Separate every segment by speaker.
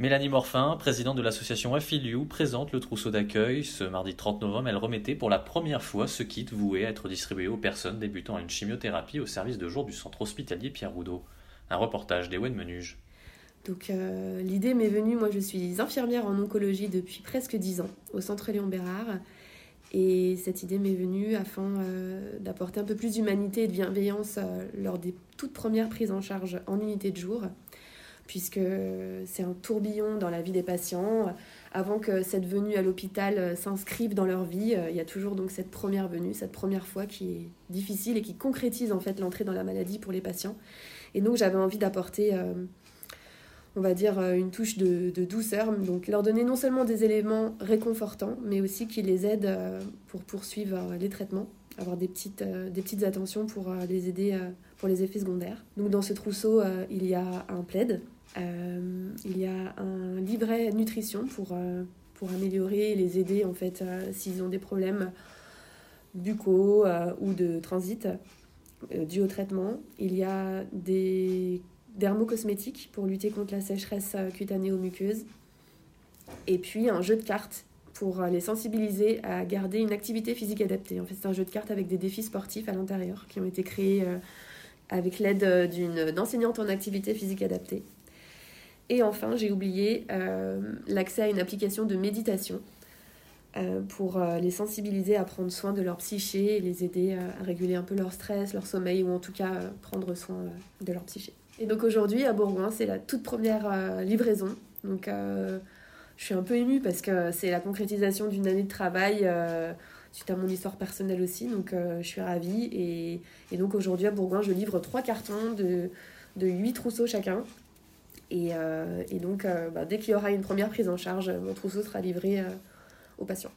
Speaker 1: Mélanie Morfin, présidente de l'association Affiliou, présente le trousseau d'accueil. Ce mardi 30 novembre, elle remettait pour la première fois ce kit voué à être distribué aux personnes débutant à une chimiothérapie au service de jour du centre hospitalier Pierre Roudot. Un reportage d'Ewen Menuge.
Speaker 2: Donc euh, l'idée m'est venue, moi je suis infirmière en oncologie depuis presque 10 ans au centre Léon Bérard. Et cette idée m'est venue afin euh, d'apporter un peu plus d'humanité et de bienveillance euh, lors des toutes premières prises en charge en unité de jour, puisque c'est un tourbillon dans la vie des patients. Avant que cette venue à l'hôpital euh, s'inscrive dans leur vie, euh, il y a toujours donc cette première venue, cette première fois qui est difficile et qui concrétise en fait l'entrée dans la maladie pour les patients. Et donc j'avais envie d'apporter euh, on va dire, une touche de, douceur. Donc leur donner non seulement des éléments réconfortants, mais aussi qui les aident pour poursuivre les traitements, avoir des petites, des petites attentions pour les aider pour les effets secondaires. Donc dans ce trousseau, il y a un plaid, euh, il y a un livret nutrition pour, euh, pour améliorer et les aider en fait euh, s'ils ont des problèmes buccaux ou de transit dû au traitement. Il y a des dermocosmétiques pour lutter contre la sécheresse cutanée ou muqueuse. Et puis un jeu de cartes pour les sensibiliser à garder une activité physique adaptée. En fait, c'est un jeu de cartes avec des défis sportifs à l'intérieur qui ont été créés avec l'aide d'une enseignante en activité physique adaptée. Et enfin, j'ai oublié euh, l'accès à une application de méditation euh, pour euh, les sensibiliser à prendre soin de leur psyché et les aider à réguler un peu leur stress, leur sommeil ou en tout cas prendre soin de leur psyché. Et donc aujourd'hui à Bourgoin, c'est la toute première livraison. Donc je suis un peu émue parce que c'est la concrétisation d'une année de travail suite à mon histoire personnelle aussi. Donc je suis ravie. Et, et donc aujourd'hui à Bourgoin, je livre trois cartons de, de 8 trousseaux chacun. Et, euh, et donc euh, bah, dès qu'il y aura une première prise en charge, euh, mon trousseau sera livré euh, aux patients.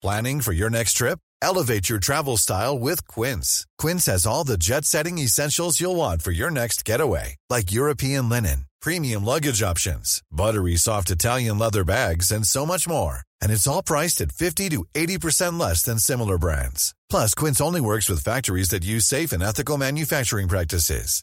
Speaker 3: Planning for your next trip? Elevate your travel style with Quince. Quince has all the jet setting essentials you'll want for your next getaway, like European linen, premium luggage options, buttery soft Italian leather bags, and so much more. And it's all priced at 50 to 80% less than similar brands. Plus, Quince only works with factories that use safe and ethical manufacturing practices.